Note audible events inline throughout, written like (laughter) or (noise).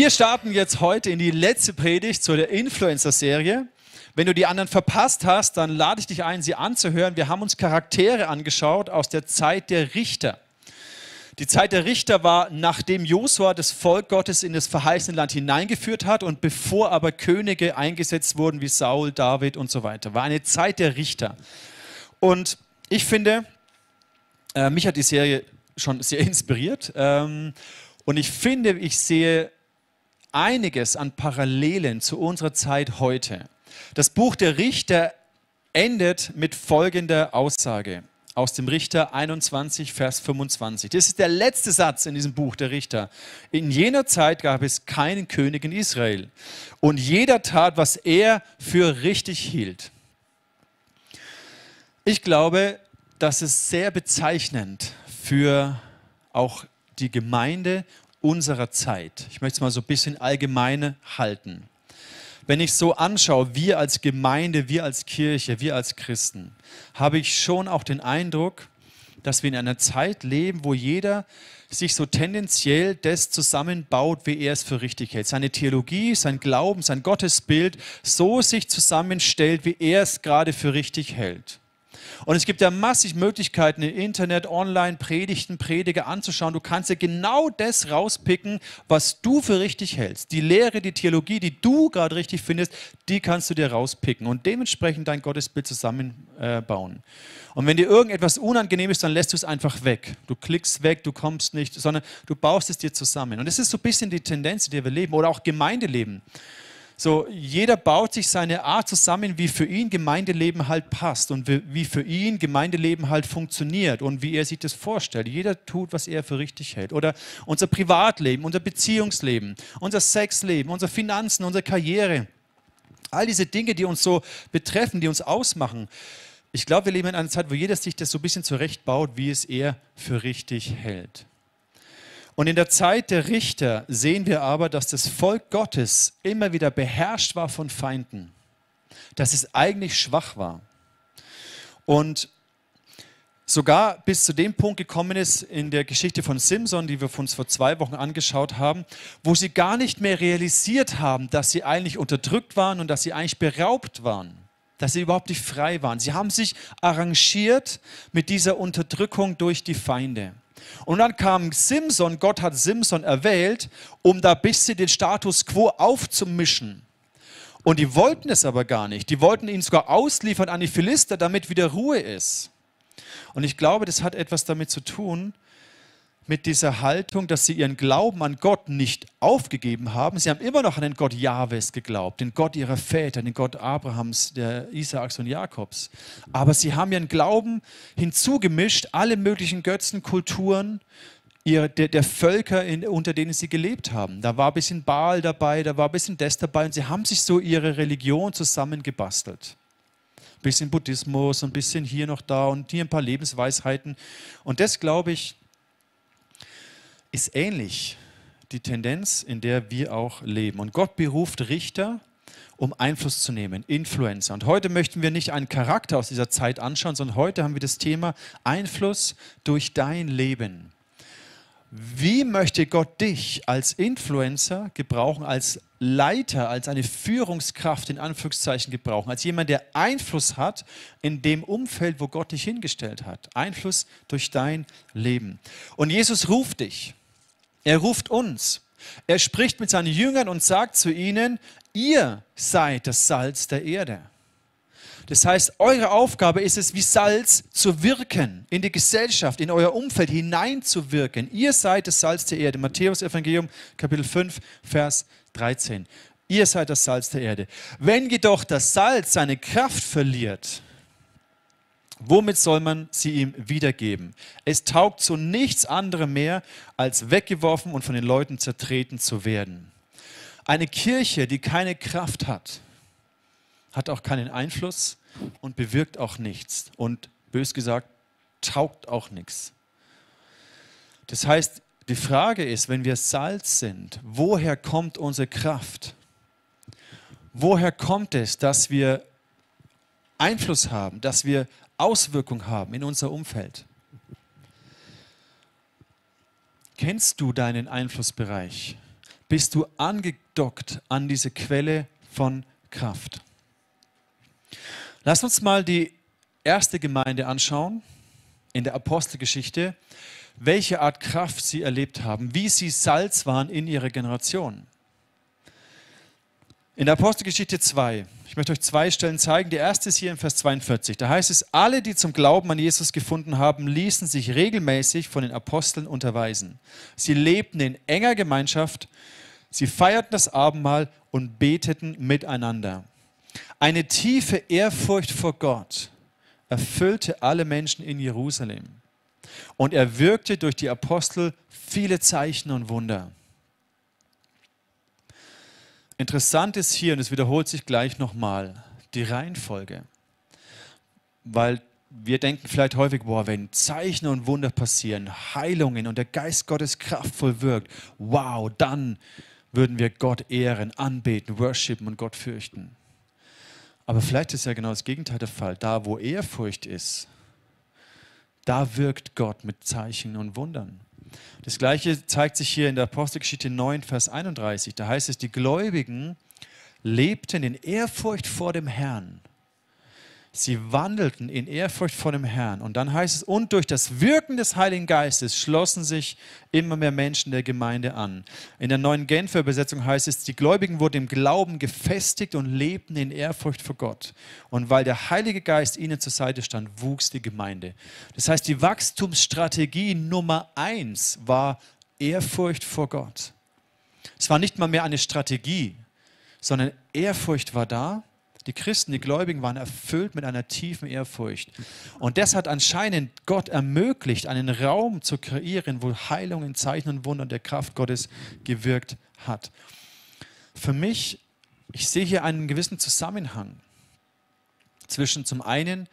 Wir starten jetzt heute in die letzte Predigt zu der Influencer-Serie. Wenn du die anderen verpasst hast, dann lade ich dich ein, sie anzuhören. Wir haben uns Charaktere angeschaut aus der Zeit der Richter. Die Zeit der Richter war, nachdem Josua das Volk Gottes in das verheißene Land hineingeführt hat und bevor aber Könige eingesetzt wurden wie Saul, David und so weiter. War eine Zeit der Richter. Und ich finde, äh, mich hat die Serie schon sehr (laughs) inspiriert. Ähm, und ich finde, ich sehe einiges an Parallelen zu unserer Zeit heute. Das Buch der Richter endet mit folgender Aussage aus dem Richter 21, Vers 25. Das ist der letzte Satz in diesem Buch der Richter. In jener Zeit gab es keinen König in Israel und jeder tat, was er für richtig hielt. Ich glaube, das ist sehr bezeichnend für auch die Gemeinde unserer Zeit. Ich möchte es mal so ein bisschen allgemeine halten. Wenn ich so anschaue, wir als Gemeinde, wir als Kirche, wir als Christen, habe ich schon auch den Eindruck, dass wir in einer Zeit leben, wo jeder sich so tendenziell das zusammenbaut, wie er es für richtig hält. Seine Theologie, sein Glauben, sein Gottesbild so sich zusammenstellt, wie er es gerade für richtig hält. Und es gibt ja massig Möglichkeiten im Internet, online Predigten, Prediger anzuschauen. Du kannst ja genau das rauspicken, was du für richtig hältst. Die Lehre, die Theologie, die du gerade richtig findest, die kannst du dir rauspicken und dementsprechend dein Gottesbild zusammenbauen. Äh, und wenn dir irgendetwas unangenehm ist, dann lässt du es einfach weg. Du klickst weg, du kommst nicht, sondern du baust es dir zusammen. Und das ist so ein bisschen die Tendenz, in der wir leben oder auch Gemeindeleben. So, jeder baut sich seine Art zusammen, wie für ihn Gemeindeleben halt passt und wie für ihn Gemeindeleben halt funktioniert und wie er sich das vorstellt. Jeder tut, was er für richtig hält. Oder unser Privatleben, unser Beziehungsleben, unser Sexleben, unsere Finanzen, unsere Karriere. All diese Dinge, die uns so betreffen, die uns ausmachen. Ich glaube, wir leben in einer Zeit, wo jeder sich das so ein bisschen zurechtbaut, wie es er für richtig hält. Und in der Zeit der Richter sehen wir aber, dass das Volk Gottes immer wieder beherrscht war von Feinden, dass es eigentlich schwach war. Und sogar bis zu dem Punkt gekommen ist in der Geschichte von Simson, die wir uns vor zwei Wochen angeschaut haben, wo sie gar nicht mehr realisiert haben, dass sie eigentlich unterdrückt waren und dass sie eigentlich beraubt waren, dass sie überhaupt nicht frei waren. Sie haben sich arrangiert mit dieser Unterdrückung durch die Feinde. Und dann kam Simson, Gott hat Simson erwählt, um da ein bisschen den Status quo aufzumischen. Und die wollten es aber gar nicht. Die wollten ihn sogar ausliefern an die Philister, damit wieder Ruhe ist. Und ich glaube, das hat etwas damit zu tun, mit dieser Haltung, dass sie ihren Glauben an Gott nicht aufgegeben haben. Sie haben immer noch an den Gott Jahwes geglaubt, den Gott ihrer Väter, den Gott Abrahams, der Isaaks und Jakobs. Aber sie haben ihren Glauben hinzugemischt, alle möglichen Götzen, Kulturen, ihr, der, der, Völker, in, unter denen sie gelebt haben. Da war ein bisschen Baal dabei, da war ein bisschen das dabei und sie haben sich so ihre Religion zusammengebastelt. Ein bisschen Buddhismus, ein bisschen hier noch da und hier ein paar Lebensweisheiten. Und das, glaube ich, ist ähnlich die Tendenz, in der wir auch leben. Und Gott beruft Richter, um Einfluss zu nehmen, Influencer. Und heute möchten wir nicht einen Charakter aus dieser Zeit anschauen, sondern heute haben wir das Thema Einfluss durch dein Leben. Wie möchte Gott dich als Influencer gebrauchen, als Leiter, als eine Führungskraft in Anführungszeichen gebrauchen, als jemand, der Einfluss hat in dem Umfeld, wo Gott dich hingestellt hat. Einfluss durch dein Leben. Und Jesus ruft dich. Er ruft uns. Er spricht mit seinen Jüngern und sagt zu ihnen, ihr seid das Salz der Erde. Das heißt, eure Aufgabe ist es, wie Salz zu wirken, in die Gesellschaft, in euer Umfeld hineinzuwirken. Ihr seid das Salz der Erde. Matthäus Evangelium Kapitel 5, Vers 13. Ihr seid das Salz der Erde. Wenn jedoch das Salz seine Kraft verliert, Womit soll man sie ihm wiedergeben? Es taugt zu nichts anderem mehr, als weggeworfen und von den Leuten zertreten zu werden. Eine Kirche, die keine Kraft hat, hat auch keinen Einfluss und bewirkt auch nichts. Und bös gesagt, taugt auch nichts. Das heißt, die Frage ist, wenn wir Salz sind, woher kommt unsere Kraft? Woher kommt es, dass wir Einfluss haben, dass wir Auswirkung haben in unser Umfeld. Kennst du deinen Einflussbereich? bist du angedockt an diese Quelle von Kraft. Lass uns mal die erste Gemeinde anschauen in der Apostelgeschichte, welche Art Kraft sie erlebt haben, wie sie Salz waren in ihrer Generation. In der Apostelgeschichte 2, ich möchte euch zwei Stellen zeigen. Die erste ist hier in Vers 42. Da heißt es, alle, die zum Glauben an Jesus gefunden haben, ließen sich regelmäßig von den Aposteln unterweisen. Sie lebten in enger Gemeinschaft, sie feierten das Abendmahl und beteten miteinander. Eine tiefe Ehrfurcht vor Gott erfüllte alle Menschen in Jerusalem. Und er wirkte durch die Apostel viele Zeichen und Wunder. Interessant ist hier, und es wiederholt sich gleich nochmal, die Reihenfolge. Weil wir denken vielleicht häufig, boah, wenn Zeichen und Wunder passieren, Heilungen und der Geist Gottes kraftvoll wirkt, wow, dann würden wir Gott ehren, anbeten, worshipen und Gott fürchten. Aber vielleicht ist ja genau das Gegenteil der Fall. Da, wo Ehrfurcht ist, da wirkt Gott mit Zeichen und Wundern. Das gleiche zeigt sich hier in der Apostelgeschichte 9, Vers 31. Da heißt es, die Gläubigen lebten in Ehrfurcht vor dem Herrn Sie wandelten in Ehrfurcht vor dem Herrn. Und dann heißt es, und durch das Wirken des Heiligen Geistes schlossen sich immer mehr Menschen der Gemeinde an. In der neuen Genfer Übersetzung heißt es, die Gläubigen wurden im Glauben gefestigt und lebten in Ehrfurcht vor Gott. Und weil der Heilige Geist ihnen zur Seite stand, wuchs die Gemeinde. Das heißt, die Wachstumsstrategie Nummer eins war Ehrfurcht vor Gott. Es war nicht mal mehr eine Strategie, sondern Ehrfurcht war da die Christen, die Gläubigen waren erfüllt mit einer tiefen Ehrfurcht. Und das hat anscheinend Gott ermöglicht, einen Raum zu kreieren, wo Heilung in Zeichen und Wundern der Kraft Gottes gewirkt hat. Für mich, ich sehe hier einen gewissen Zusammenhang zwischen zum einen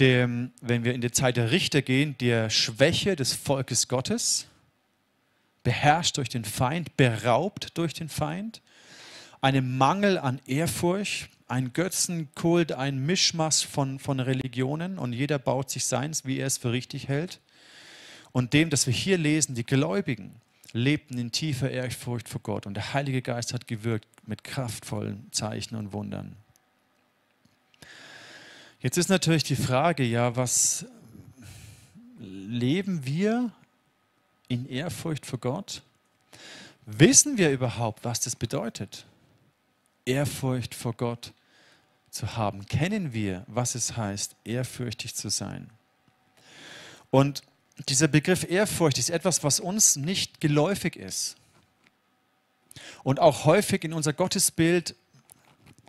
dem, wenn wir in die Zeit der Richter gehen, der Schwäche des Volkes Gottes, beherrscht durch den Feind, beraubt durch den Feind, einem Mangel an Ehrfurcht, ein Götzenkult, ein Mischmasch von, von Religionen und jeder baut sich seins, wie er es für richtig hält. Und dem, dass wir hier lesen, die Gläubigen lebten in tiefer Ehrfurcht vor Gott und der Heilige Geist hat gewirkt mit kraftvollen Zeichen und Wundern. Jetzt ist natürlich die Frage, ja, was leben wir in Ehrfurcht vor Gott? Wissen wir überhaupt, was das bedeutet? Ehrfurcht vor Gott zu haben, kennen wir, was es heißt, ehrfürchtig zu sein. Und dieser Begriff Ehrfurcht ist etwas, was uns nicht geläufig ist und auch häufig in unser Gottesbild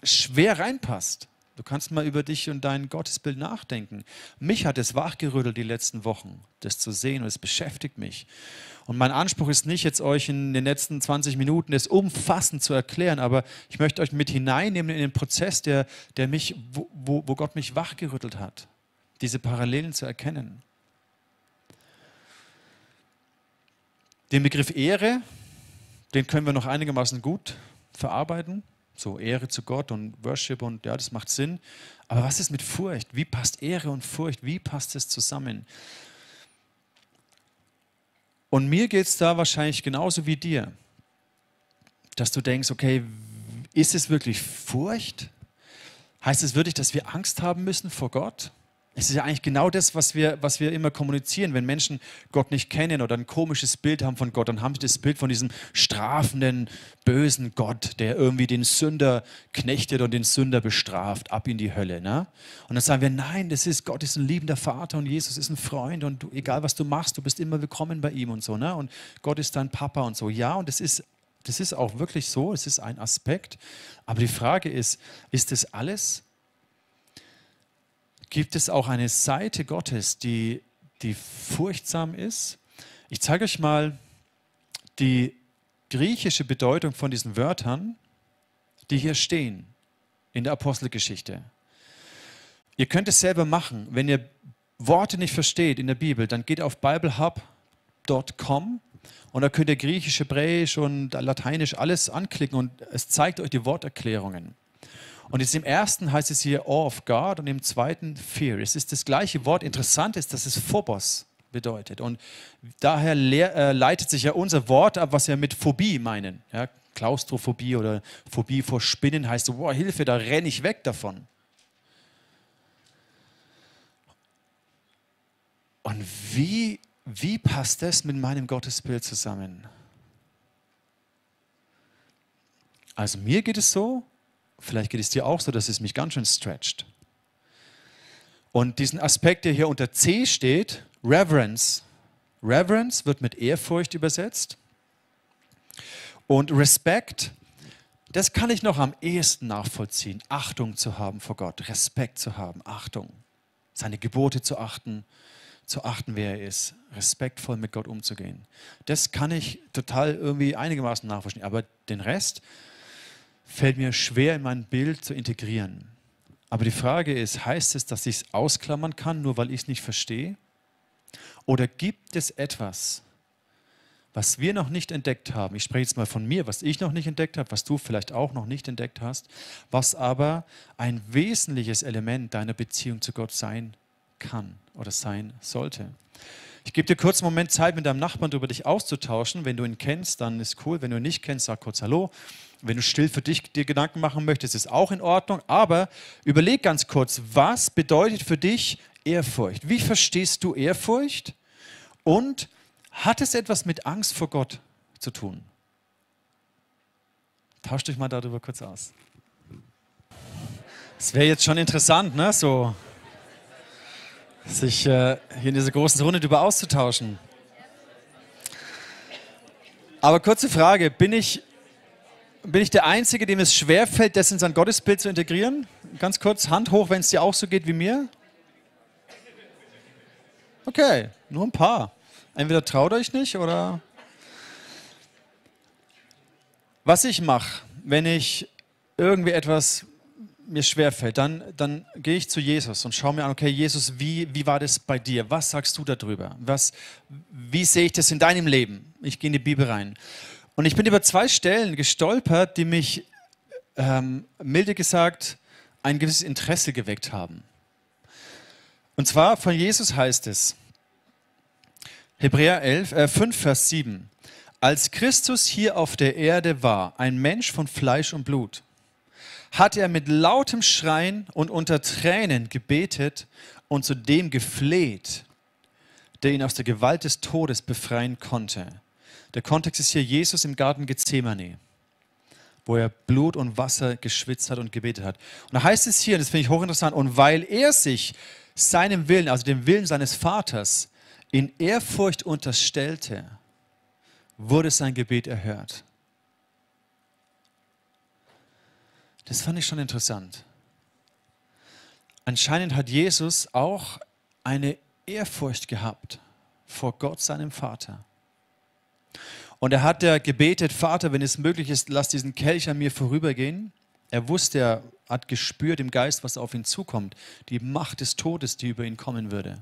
schwer reinpasst. Du kannst mal über dich und dein Gottesbild nachdenken. Mich hat es wachgerüttelt die letzten Wochen, das zu sehen und es beschäftigt mich. Und mein Anspruch ist nicht, jetzt euch in den letzten 20 Minuten das umfassend zu erklären, aber ich möchte euch mit hineinnehmen in den Prozess, der, der mich, wo, wo, wo Gott mich wachgerüttelt hat, diese Parallelen zu erkennen. Den Begriff Ehre, den können wir noch einigermaßen gut verarbeiten. So Ehre zu Gott und Worship und ja, das macht Sinn. Aber was ist mit Furcht? Wie passt Ehre und Furcht? Wie passt es zusammen? Und mir geht es da wahrscheinlich genauso wie dir, dass du denkst, okay, ist es wirklich Furcht? Heißt es wirklich, dass wir Angst haben müssen vor Gott? Es ist ja eigentlich genau das, was wir, was wir immer kommunizieren. Wenn Menschen Gott nicht kennen oder ein komisches Bild haben von Gott, dann haben sie das Bild von diesem strafenden, bösen Gott, der irgendwie den Sünder knechtet und den Sünder bestraft, ab in die Hölle. Ne? Und dann sagen wir, nein, das ist, Gott ist ein liebender Vater und Jesus ist ein Freund und du, egal was du machst, du bist immer willkommen bei ihm und so. Ne? Und Gott ist dein Papa und so. Ja, und das ist, das ist auch wirklich so, es ist ein Aspekt. Aber die Frage ist, ist das alles? Gibt es auch eine Seite Gottes, die, die furchtsam ist. Ich zeige euch mal die griechische Bedeutung von diesen Wörtern, die hier stehen in der Apostelgeschichte. Ihr könnt es selber machen. Wenn ihr Worte nicht versteht in der Bibel, dann geht auf biblehub.com und da könnt ihr Griechisch, Hebräisch und Lateinisch alles anklicken und es zeigt euch die Worterklärungen. Und jetzt im ersten heißt es hier Awe of God und im zweiten Fear. Es ist das gleiche Wort. Interessant ist, dass es Phobos bedeutet. Und daher äh, leitet sich ja unser Wort ab, was wir mit Phobie meinen. Ja, Klaustrophobie oder Phobie vor Spinnen heißt so, boah, Hilfe, da renne ich weg davon. Und wie, wie passt das mit meinem Gottesbild zusammen? Also mir geht es so, vielleicht geht es dir auch so, dass es mich ganz schön stretcht. Und diesen Aspekt, der hier unter C steht, Reverence. Reverence wird mit Ehrfurcht übersetzt. Und Respect, das kann ich noch am ehesten nachvollziehen. Achtung zu haben vor Gott, Respekt zu haben, Achtung. Seine Gebote zu achten, zu achten, wer er ist, respektvoll mit Gott umzugehen. Das kann ich total irgendwie einigermaßen nachvollziehen. Aber den Rest fällt mir schwer in mein Bild zu integrieren. Aber die Frage ist, heißt es, dass ich es ausklammern kann, nur weil ich es nicht verstehe? Oder gibt es etwas, was wir noch nicht entdeckt haben? Ich spreche jetzt mal von mir, was ich noch nicht entdeckt habe, was du vielleicht auch noch nicht entdeckt hast, was aber ein wesentliches Element deiner Beziehung zu Gott sein kann oder sein sollte. Ich gebe dir kurz einen Moment Zeit, mit deinem Nachbarn darüber dich auszutauschen. Wenn du ihn kennst, dann ist cool. Wenn du ihn nicht kennst, sag kurz Hallo. Wenn du still für dich dir Gedanken machen möchtest, ist auch in Ordnung. Aber überleg ganz kurz, was bedeutet für dich Ehrfurcht? Wie verstehst du Ehrfurcht? Und hat es etwas mit Angst vor Gott zu tun? Tauscht euch mal darüber kurz aus. Es wäre jetzt schon interessant, ne? so sich äh, hier in dieser großen Runde darüber auszutauschen. Aber kurze Frage, bin ich bin ich der Einzige, dem es schwerfällt, das in sein Gottesbild zu integrieren? Ganz kurz, Hand hoch, wenn es dir auch so geht wie mir. Okay, nur ein paar. Entweder traut euch nicht oder. Was ich mache, wenn ich irgendwie etwas mir schwerfällt, dann, dann gehe ich zu Jesus und schaue mir an, okay, Jesus, wie, wie war das bei dir? Was sagst du darüber? Was, wie sehe ich das in deinem Leben? Ich gehe in die Bibel rein. Und ich bin über zwei Stellen gestolpert, die mich, ähm, milde gesagt, ein gewisses Interesse geweckt haben. Und zwar von Jesus heißt es, Hebräer 11, äh, 5, Vers 7, als Christus hier auf der Erde war, ein Mensch von Fleisch und Blut, hat er mit lautem Schreien und unter Tränen gebetet und zu dem gefleht, der ihn aus der Gewalt des Todes befreien konnte. Der Kontext ist hier Jesus im Garten Gethsemane, wo er Blut und Wasser geschwitzt hat und gebetet hat. Und da heißt es hier, das finde ich hochinteressant, und weil er sich seinem Willen, also dem Willen seines Vaters, in Ehrfurcht unterstellte, wurde sein Gebet erhört. Das fand ich schon interessant. Anscheinend hat Jesus auch eine Ehrfurcht gehabt vor Gott, seinem Vater. Und er hat ja gebetet, Vater, wenn es möglich ist, lass diesen Kelch an mir vorübergehen. Er wusste, er hat gespürt im Geist, was auf ihn zukommt, die Macht des Todes, die über ihn kommen würde.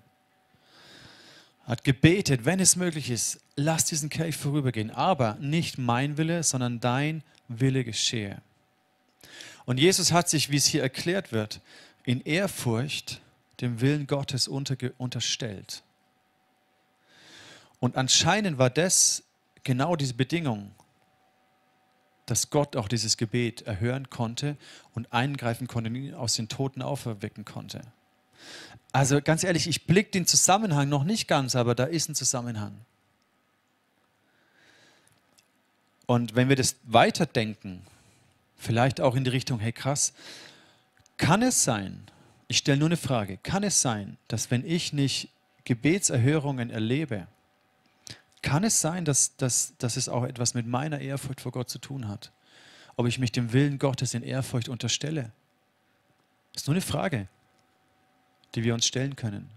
Er hat gebetet, wenn es möglich ist, lass diesen Kelch vorübergehen, aber nicht mein Wille, sondern dein Wille geschehe. Und Jesus hat sich, wie es hier erklärt wird, in Ehrfurcht dem Willen Gottes unterstellt. Und anscheinend war das genau diese Bedingung, dass Gott auch dieses Gebet erhören konnte und eingreifen konnte und ihn aus den Toten auferwecken konnte. Also ganz ehrlich, ich blicke den Zusammenhang noch nicht ganz, aber da ist ein Zusammenhang. Und wenn wir das weiterdenken, vielleicht auch in die Richtung, hey krass, kann es sein, ich stelle nur eine Frage, kann es sein, dass wenn ich nicht Gebetserhörungen erlebe, kann es sein, dass, dass, dass es auch etwas mit meiner Ehrfurcht vor Gott zu tun hat? Ob ich mich dem Willen Gottes in Ehrfurcht unterstelle? Ist nur eine Frage, die wir uns stellen können.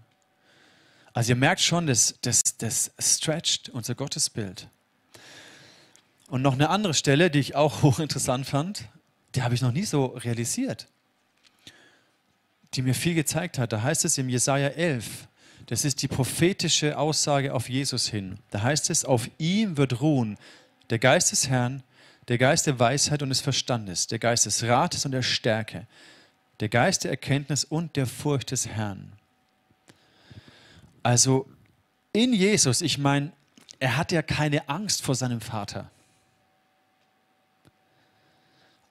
Also ihr merkt schon, das, das, das stretcht unser Gottesbild. Und noch eine andere Stelle, die ich auch (laughs) hochinteressant fand, die habe ich noch nie so realisiert, die mir viel gezeigt hat. Da heißt es im Jesaja 11, das ist die prophetische Aussage auf Jesus hin. Da heißt es, auf ihm wird ruhen der Geist des Herrn, der Geist der Weisheit und des Verstandes, der Geist des Rates und der Stärke, der Geist der Erkenntnis und der Furcht des Herrn. Also in Jesus, ich meine, er hat ja keine Angst vor seinem Vater.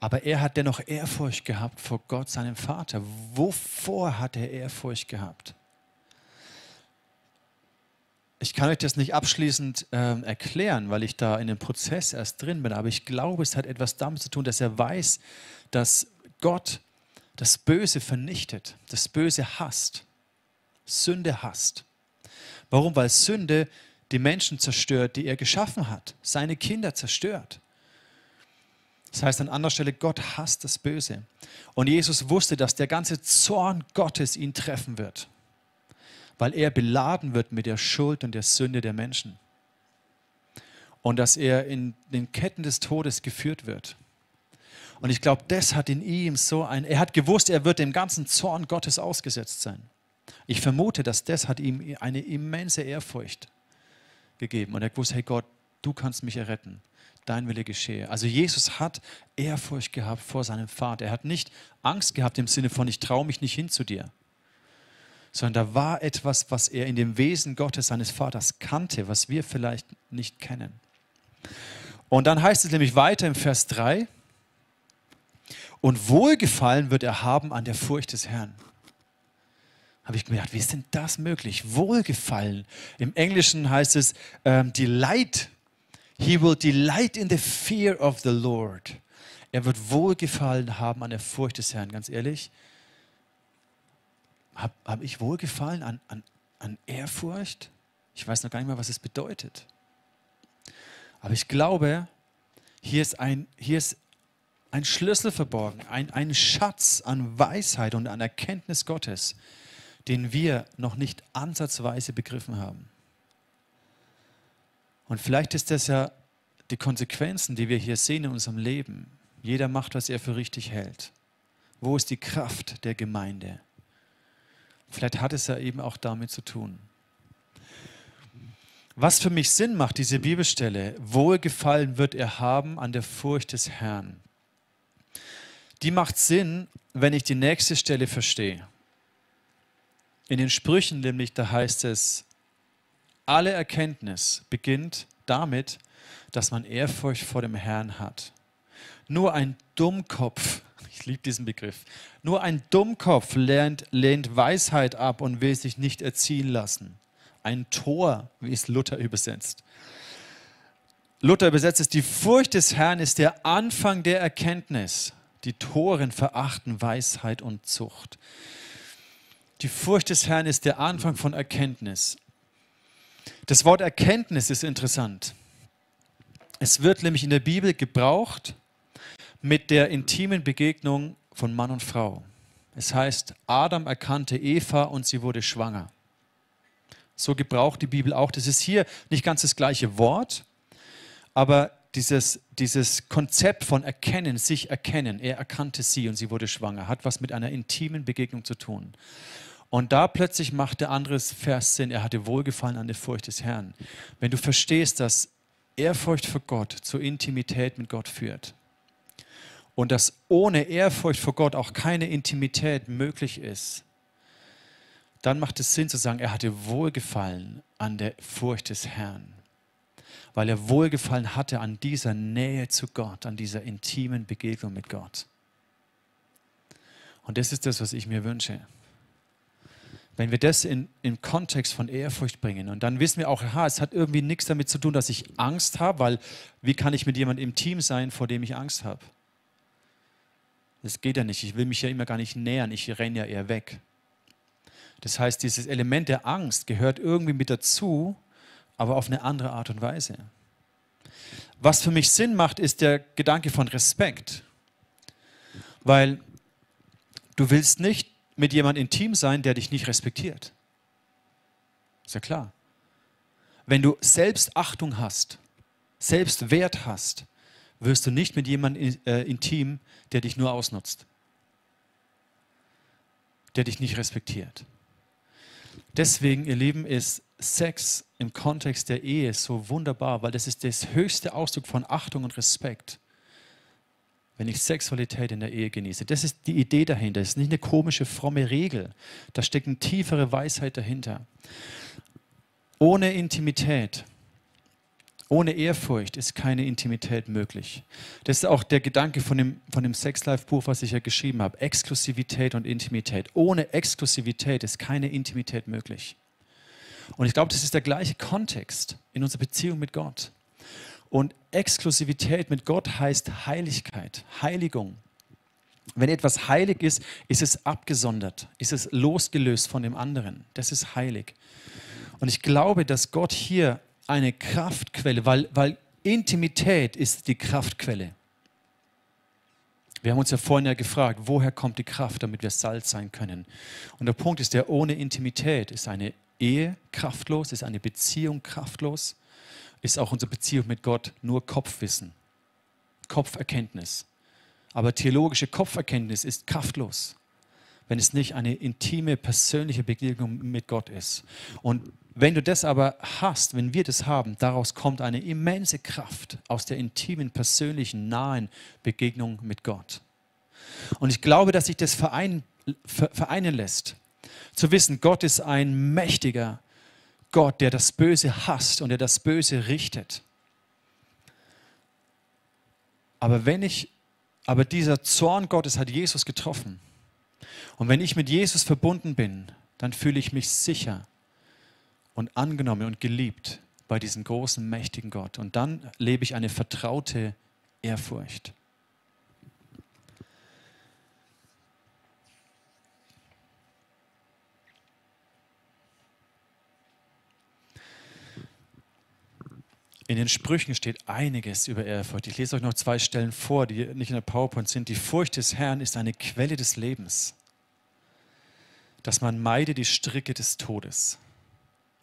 Aber er hat dennoch Ehrfurcht gehabt vor Gott, seinem Vater. Wovor hat er Ehrfurcht gehabt? Ich kann euch das nicht abschließend äh, erklären, weil ich da in dem Prozess erst drin bin, aber ich glaube, es hat etwas damit zu tun, dass er weiß, dass Gott das Böse vernichtet, das Böse hasst, Sünde hasst. Warum? Weil Sünde die Menschen zerstört, die er geschaffen hat, seine Kinder zerstört. Das heißt an anderer Stelle, Gott hasst das Böse. Und Jesus wusste, dass der ganze Zorn Gottes ihn treffen wird, weil er beladen wird mit der Schuld und der Sünde der Menschen. Und dass er in den Ketten des Todes geführt wird. Und ich glaube, das hat in ihm so ein, er hat gewusst, er wird dem ganzen Zorn Gottes ausgesetzt sein. Ich vermute, dass das hat ihm eine immense Ehrfurcht gegeben. Und er gewusst, hey Gott, du kannst mich erretten dein Wille geschehe. Also Jesus hat Ehrfurcht gehabt vor seinem Vater. Er hat nicht Angst gehabt im Sinne von, ich traue mich nicht hin zu dir, sondern da war etwas, was er in dem Wesen Gottes seines Vaters kannte, was wir vielleicht nicht kennen. Und dann heißt es nämlich weiter im Vers 3, und Wohlgefallen wird er haben an der Furcht des Herrn. Habe ich gedacht, wie ist denn das möglich? Wohlgefallen. Im Englischen heißt es ähm, Delight He will delight in the fear of the Lord. Er wird Wohlgefallen haben an der Furcht des Herrn, ganz ehrlich. Habe hab ich Wohlgefallen an, an, an Ehrfurcht? Ich weiß noch gar nicht mehr, was es bedeutet. Aber ich glaube, hier ist ein, hier ist ein Schlüssel verborgen, ein, ein Schatz an Weisheit und an Erkenntnis Gottes, den wir noch nicht ansatzweise begriffen haben. Und vielleicht ist das ja die Konsequenzen, die wir hier sehen in unserem Leben. Jeder macht, was er für richtig hält. Wo ist die Kraft der Gemeinde? Vielleicht hat es ja eben auch damit zu tun. Was für mich Sinn macht, diese Bibelstelle, Wohlgefallen wird er haben an der Furcht des Herrn. Die macht Sinn, wenn ich die nächste Stelle verstehe. In den Sprüchen nämlich, da heißt es, alle Erkenntnis beginnt damit, dass man Ehrfurcht vor dem Herrn hat. Nur ein Dummkopf, ich liebe diesen Begriff, nur ein Dummkopf lehnt, lehnt Weisheit ab und will sich nicht erziehen lassen. Ein Tor, wie es Luther übersetzt. Luther übersetzt es, die Furcht des Herrn ist der Anfang der Erkenntnis. Die Toren verachten Weisheit und Zucht. Die Furcht des Herrn ist der Anfang von Erkenntnis. Das Wort Erkenntnis ist interessant. Es wird nämlich in der Bibel gebraucht mit der intimen Begegnung von Mann und Frau. Es heißt, Adam erkannte Eva und sie wurde schwanger. So gebraucht die Bibel auch. Das ist hier nicht ganz das gleiche Wort, aber dieses, dieses Konzept von erkennen, sich erkennen, er erkannte sie und sie wurde schwanger, hat was mit einer intimen Begegnung zu tun. Und da plötzlich macht der andere Vers Sinn, er hatte Wohlgefallen an der Furcht des Herrn. Wenn du verstehst, dass Ehrfurcht vor Gott zur Intimität mit Gott führt und dass ohne Ehrfurcht vor Gott auch keine Intimität möglich ist, dann macht es Sinn zu sagen, er hatte Wohlgefallen an der Furcht des Herrn, weil er Wohlgefallen hatte an dieser Nähe zu Gott, an dieser intimen Begegnung mit Gott. Und das ist das, was ich mir wünsche wenn wir das in, in Kontext von Ehrfurcht bringen und dann wissen wir auch, aha, es hat irgendwie nichts damit zu tun, dass ich Angst habe, weil wie kann ich mit jemandem im Team sein, vor dem ich Angst habe? Das geht ja nicht. Ich will mich ja immer gar nicht nähern. Ich renne ja eher weg. Das heißt, dieses Element der Angst gehört irgendwie mit dazu, aber auf eine andere Art und Weise. Was für mich Sinn macht, ist der Gedanke von Respekt. Weil du willst nicht mit jemandem intim sein, der dich nicht respektiert. Ist ja klar. Wenn du Selbstachtung hast, Selbstwert hast, wirst du nicht mit jemandem äh, intim, der dich nur ausnutzt, der dich nicht respektiert. Deswegen, ihr Lieben, ist Sex im Kontext der Ehe so wunderbar, weil das ist das höchste Ausdruck von Achtung und Respekt wenn ich Sexualität in der Ehe genieße. Das ist die Idee dahinter. Das ist nicht eine komische, fromme Regel. Da steckt eine tiefere Weisheit dahinter. Ohne Intimität, ohne Ehrfurcht ist keine Intimität möglich. Das ist auch der Gedanke von dem, von dem Sex Life Buch, was ich ja geschrieben habe. Exklusivität und Intimität. Ohne Exklusivität ist keine Intimität möglich. Und ich glaube, das ist der gleiche Kontext in unserer Beziehung mit Gott. Und Exklusivität mit Gott heißt Heiligkeit, Heiligung. Wenn etwas heilig ist, ist es abgesondert, ist es losgelöst von dem anderen. Das ist heilig. Und ich glaube, dass Gott hier eine Kraftquelle, weil, weil Intimität ist die Kraftquelle. Wir haben uns ja vorhin ja gefragt, woher kommt die Kraft, damit wir Salz sein können. Und der Punkt ist, der ohne Intimität ist eine Ehe kraftlos, ist eine Beziehung kraftlos, ist auch unsere Beziehung mit Gott nur Kopfwissen, Kopferkenntnis. Aber theologische Kopferkenntnis ist kraftlos, wenn es nicht eine intime, persönliche Begegnung mit Gott ist. Und wenn du das aber hast, wenn wir das haben, daraus kommt eine immense Kraft aus der intimen, persönlichen, nahen Begegnung mit Gott. Und ich glaube, dass sich das vereinen, vereinen lässt. Zu wissen, Gott ist ein mächtiger Gott, der das Böse hasst und der das Böse richtet. Aber wenn ich, aber dieser Zorn Gottes hat Jesus getroffen. Und wenn ich mit Jesus verbunden bin, dann fühle ich mich sicher und angenommen und geliebt bei diesem großen, mächtigen Gott. Und dann lebe ich eine vertraute Ehrfurcht. In den Sprüchen steht einiges über Ehrfurcht. Ich lese euch noch zwei Stellen vor, die nicht in der PowerPoint sind. Die Furcht des Herrn ist eine Quelle des Lebens, dass man meide die Stricke des Todes.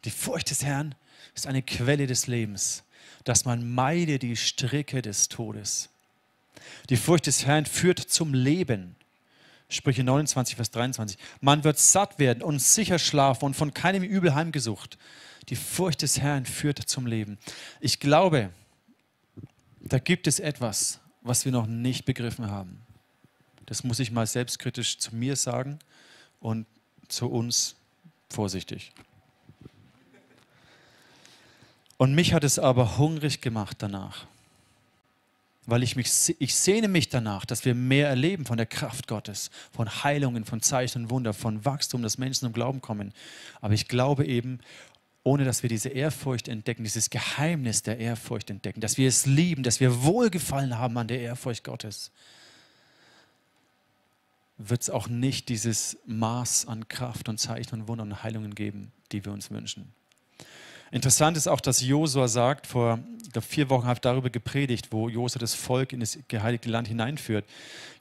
Die Furcht des Herrn ist eine Quelle des Lebens, dass man meide die Stricke des Todes. Die Furcht des Herrn führt zum Leben. Sprüche 29, Vers 23. Man wird satt werden und sicher schlafen und von keinem Übel heimgesucht. Die Furcht des Herrn führt zum Leben. Ich glaube, da gibt es etwas, was wir noch nicht begriffen haben. Das muss ich mal selbstkritisch zu mir sagen und zu uns vorsichtig. Und mich hat es aber hungrig gemacht danach. Weil ich mich, ich sehne mich danach, dass wir mehr erleben von der Kraft Gottes, von Heilungen, von Zeichen und Wunder, von Wachstum, dass Menschen zum Glauben kommen. Aber ich glaube eben, ohne dass wir diese Ehrfurcht entdecken, dieses Geheimnis der Ehrfurcht entdecken, dass wir es lieben, dass wir Wohlgefallen haben an der Ehrfurcht Gottes, wird es auch nicht dieses Maß an Kraft und Zeichen und Wunder und Heilungen geben, die wir uns wünschen. Interessant ist auch, dass Josua sagt, vor glaub, vier Wochen habe ich darüber gepredigt, wo Josua das Volk in das geheiligte Land hineinführt.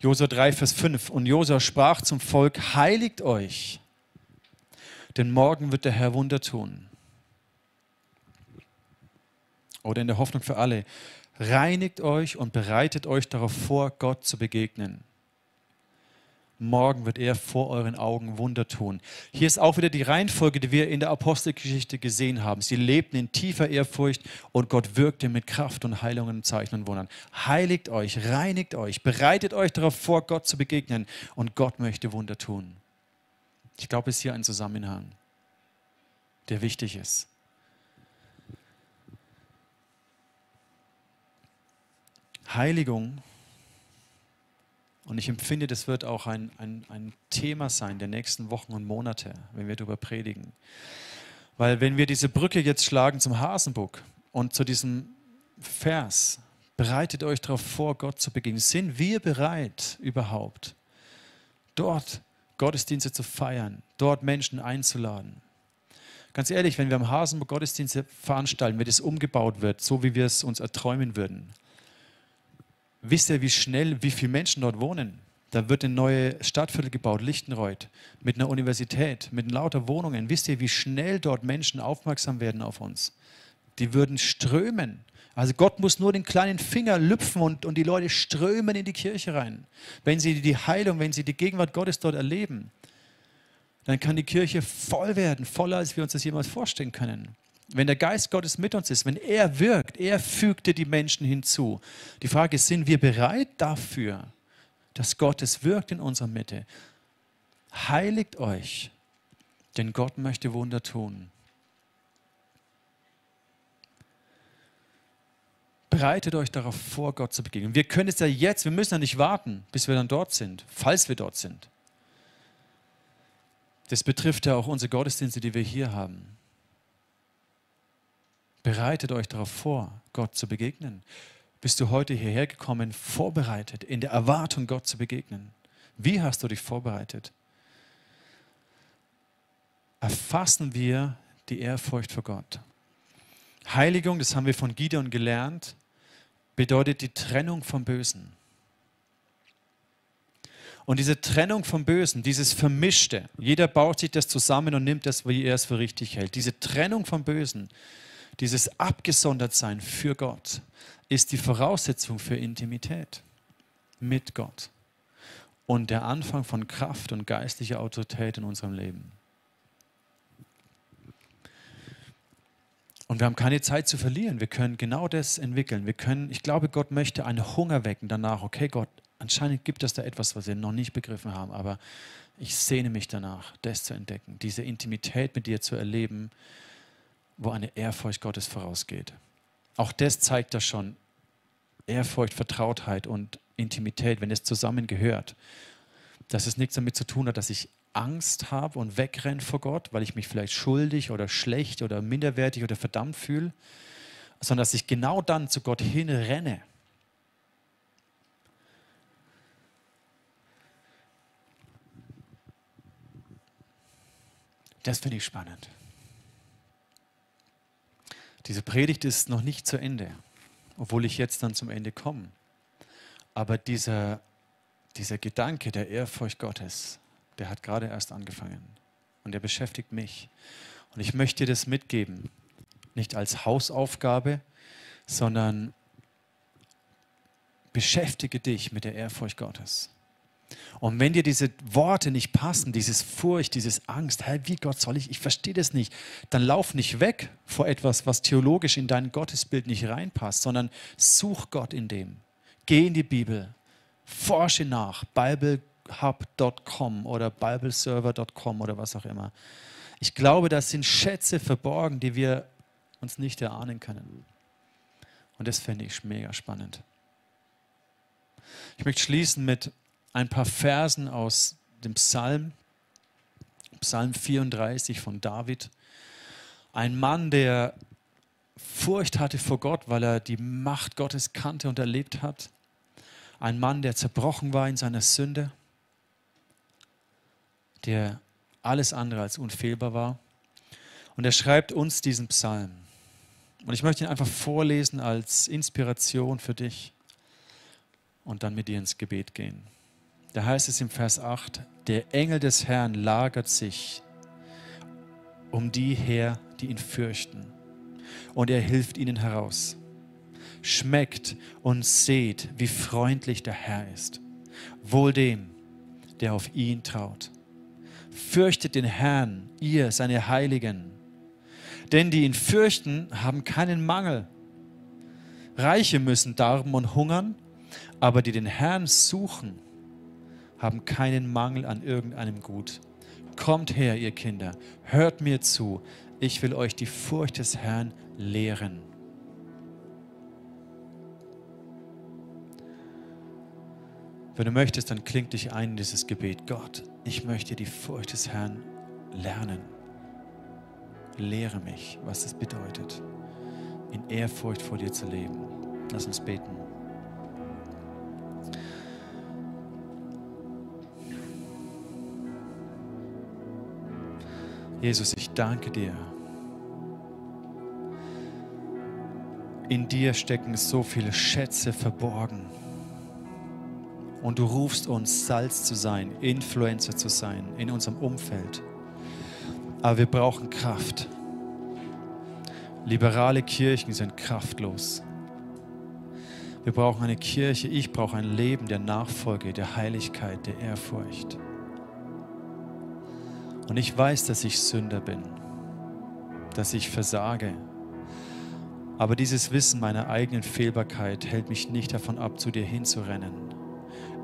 Josua 3, Vers 5. Und Josua sprach zum Volk, heiligt euch, denn morgen wird der Herr Wunder tun oder in der Hoffnung für alle, reinigt euch und bereitet euch darauf vor, Gott zu begegnen. Morgen wird er vor euren Augen Wunder tun. Hier ist auch wieder die Reihenfolge, die wir in der Apostelgeschichte gesehen haben. Sie lebten in tiefer Ehrfurcht und Gott wirkte mit Kraft und Heilungen, Zeichen und Wundern. Heiligt euch, reinigt euch, bereitet euch darauf vor, Gott zu begegnen und Gott möchte Wunder tun. Ich glaube, es ist hier ein Zusammenhang, der wichtig ist. Heiligung, und ich empfinde, das wird auch ein, ein, ein Thema sein der nächsten Wochen und Monate, wenn wir darüber predigen. Weil wenn wir diese Brücke jetzt schlagen zum Hasenbuck und zu diesem Vers, bereitet euch darauf vor, Gott zu begegnen, sind wir bereit überhaupt, dort Gottesdienste zu feiern, dort Menschen einzuladen? Ganz ehrlich, wenn wir am Hasenburg Gottesdienste veranstalten, wenn es umgebaut wird, so wie wir es uns erträumen würden, Wisst ihr, wie schnell, wie viele Menschen dort wohnen? Da wird eine neue Stadtviertel gebaut, Lichtenreuth, mit einer Universität, mit lauter Wohnungen. Wisst ihr, wie schnell dort Menschen aufmerksam werden auf uns? Die würden strömen. Also Gott muss nur den kleinen Finger lüpfen und, und die Leute strömen in die Kirche rein. Wenn sie die Heilung, wenn sie die Gegenwart Gottes dort erleben, dann kann die Kirche voll werden, voller als wir uns das jemals vorstellen können. Wenn der Geist Gottes mit uns ist, wenn er wirkt, er fügt die Menschen hinzu. Die Frage ist, sind wir bereit dafür, dass Gottes wirkt in unserer Mitte? Heiligt euch, denn Gott möchte Wunder tun. bereitet euch darauf vor, Gott zu begegnen. Wir können es ja jetzt, wir müssen ja nicht warten, bis wir dann dort sind, falls wir dort sind. Das betrifft ja auch unsere Gottesdienste, die wir hier haben. Bereitet euch darauf vor, Gott zu begegnen. Bist du heute hierher gekommen, vorbereitet, in der Erwartung, Gott zu begegnen? Wie hast du dich vorbereitet? Erfassen wir die Ehrfurcht vor Gott. Heiligung, das haben wir von Gideon gelernt, bedeutet die Trennung vom Bösen. Und diese Trennung vom Bösen, dieses Vermischte, jeder baut sich das zusammen und nimmt das, wie er es für richtig hält. Diese Trennung vom Bösen, dieses Abgesondertsein für Gott, ist die Voraussetzung für Intimität mit Gott und der Anfang von Kraft und geistlicher Autorität in unserem Leben. Und wir haben keine Zeit zu verlieren. Wir können genau das entwickeln. Wir können, ich glaube, Gott möchte einen Hunger wecken danach. Okay, Gott, anscheinend gibt es da etwas, was wir noch nicht begriffen haben, aber ich sehne mich danach, das zu entdecken, diese Intimität mit dir zu erleben, wo eine Ehrfurcht Gottes vorausgeht. Auch das zeigt das schon. Ehrfurcht, Vertrautheit und Intimität, wenn es zusammengehört, dass es nichts damit zu tun hat, dass ich Angst habe und wegrenne vor Gott, weil ich mich vielleicht schuldig oder schlecht oder minderwertig oder verdammt fühle, sondern dass ich genau dann zu Gott hinrenne. Das finde ich spannend. Diese Predigt ist noch nicht zu Ende, obwohl ich jetzt dann zum Ende komme. Aber dieser, dieser Gedanke der Ehrfurcht Gottes, der hat gerade erst angefangen und der beschäftigt mich. Und ich möchte dir das mitgeben, nicht als Hausaufgabe, sondern beschäftige dich mit der Ehrfurcht Gottes. Und wenn dir diese Worte nicht passen, dieses Furcht, dieses Angst, hey, wie Gott soll ich, ich verstehe das nicht, dann lauf nicht weg vor etwas, was theologisch in dein Gottesbild nicht reinpasst, sondern such Gott in dem. Geh in die Bibel, forsche nach, Bible hub.com oder bibleserver.com oder was auch immer. Ich glaube, das sind Schätze verborgen, die wir uns nicht erahnen können. Und das finde ich mega spannend. Ich möchte schließen mit ein paar Versen aus dem Psalm, Psalm 34 von David. Ein Mann, der Furcht hatte vor Gott, weil er die Macht Gottes kannte und erlebt hat. Ein Mann, der zerbrochen war in seiner Sünde der alles andere als unfehlbar war. Und er schreibt uns diesen Psalm. Und ich möchte ihn einfach vorlesen als Inspiration für dich und dann mit dir ins Gebet gehen. Da heißt es im Vers 8, der Engel des Herrn lagert sich um die her, die ihn fürchten, und er hilft ihnen heraus. Schmeckt und seht, wie freundlich der Herr ist. Wohl dem, der auf ihn traut. Fürchtet den Herrn, ihr, seine Heiligen. Denn die ihn fürchten, haben keinen Mangel. Reiche müssen darben und hungern, aber die den Herrn suchen, haben keinen Mangel an irgendeinem Gut. Kommt her, ihr Kinder, hört mir zu, ich will euch die Furcht des Herrn lehren. Wenn du möchtest, dann klingt dich ein in dieses Gebet. Gott, ich möchte die Furcht des Herrn lernen. Lehre mich, was es bedeutet, in Ehrfurcht vor dir zu leben. Lass uns beten. Jesus, ich danke dir. In dir stecken so viele Schätze verborgen. Und du rufst uns, Salz zu sein, Influencer zu sein in unserem Umfeld. Aber wir brauchen Kraft. Liberale Kirchen sind kraftlos. Wir brauchen eine Kirche, ich brauche ein Leben der Nachfolge, der Heiligkeit, der Ehrfurcht. Und ich weiß, dass ich Sünder bin, dass ich versage. Aber dieses Wissen meiner eigenen Fehlbarkeit hält mich nicht davon ab, zu dir hinzurennen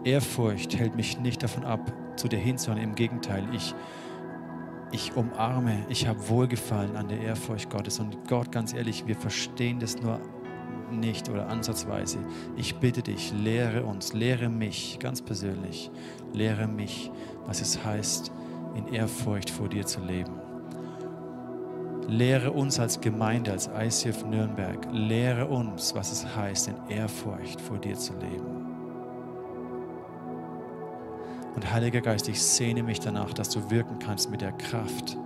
Ehrfurcht hält mich nicht davon ab, zu dir hinzuhören. Im Gegenteil, ich, ich umarme, ich habe Wohlgefallen an der Ehrfurcht Gottes. Und Gott, ganz ehrlich, wir verstehen das nur nicht oder ansatzweise. Ich bitte dich, lehre uns, lehre mich ganz persönlich, lehre mich, was es heißt, in Ehrfurcht vor dir zu leben. Lehre uns als Gemeinde, als ICF Nürnberg, lehre uns, was es heißt, in Ehrfurcht vor dir zu leben. Und Heiliger Geist, ich sehne mich danach, dass du wirken kannst mit der Kraft,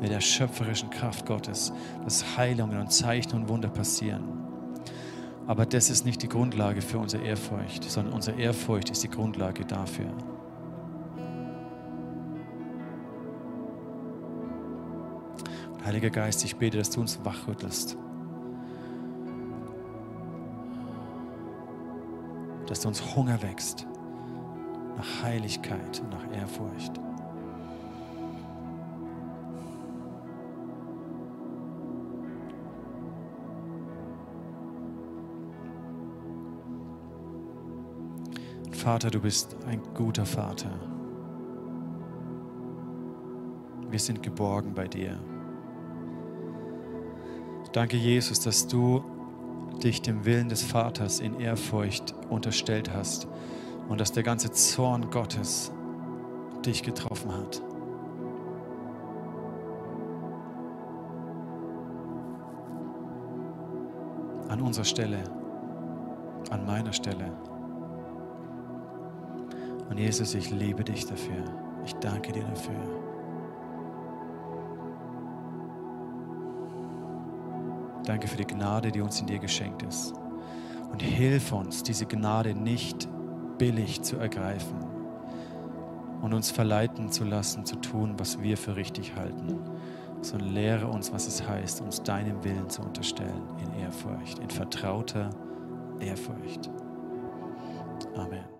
mit der schöpferischen Kraft Gottes, dass Heilungen und Zeichen und Wunder passieren. Aber das ist nicht die Grundlage für unsere Ehrfurcht, sondern unsere Ehrfurcht ist die Grundlage dafür. Heiliger Geist, ich bete, dass du uns wachrüttelst. Dass du uns Hunger wächst nach Heiligkeit und nach Ehrfurcht. Vater, du bist ein guter Vater. Wir sind geborgen bei dir. Danke, Jesus, dass du dich dem Willen des Vaters in Ehrfurcht unterstellt hast und dass der ganze Zorn Gottes dich getroffen hat. An unserer Stelle, an meiner Stelle. Und Jesus, ich liebe dich dafür. Ich danke dir dafür. Danke für die Gnade, die uns in dir geschenkt ist. Und hilf uns, diese Gnade nicht billig zu ergreifen und uns verleiten zu lassen, zu tun, was wir für richtig halten, sondern lehre uns, was es heißt, uns deinem Willen zu unterstellen in Ehrfurcht, in vertrauter Ehrfurcht. Amen.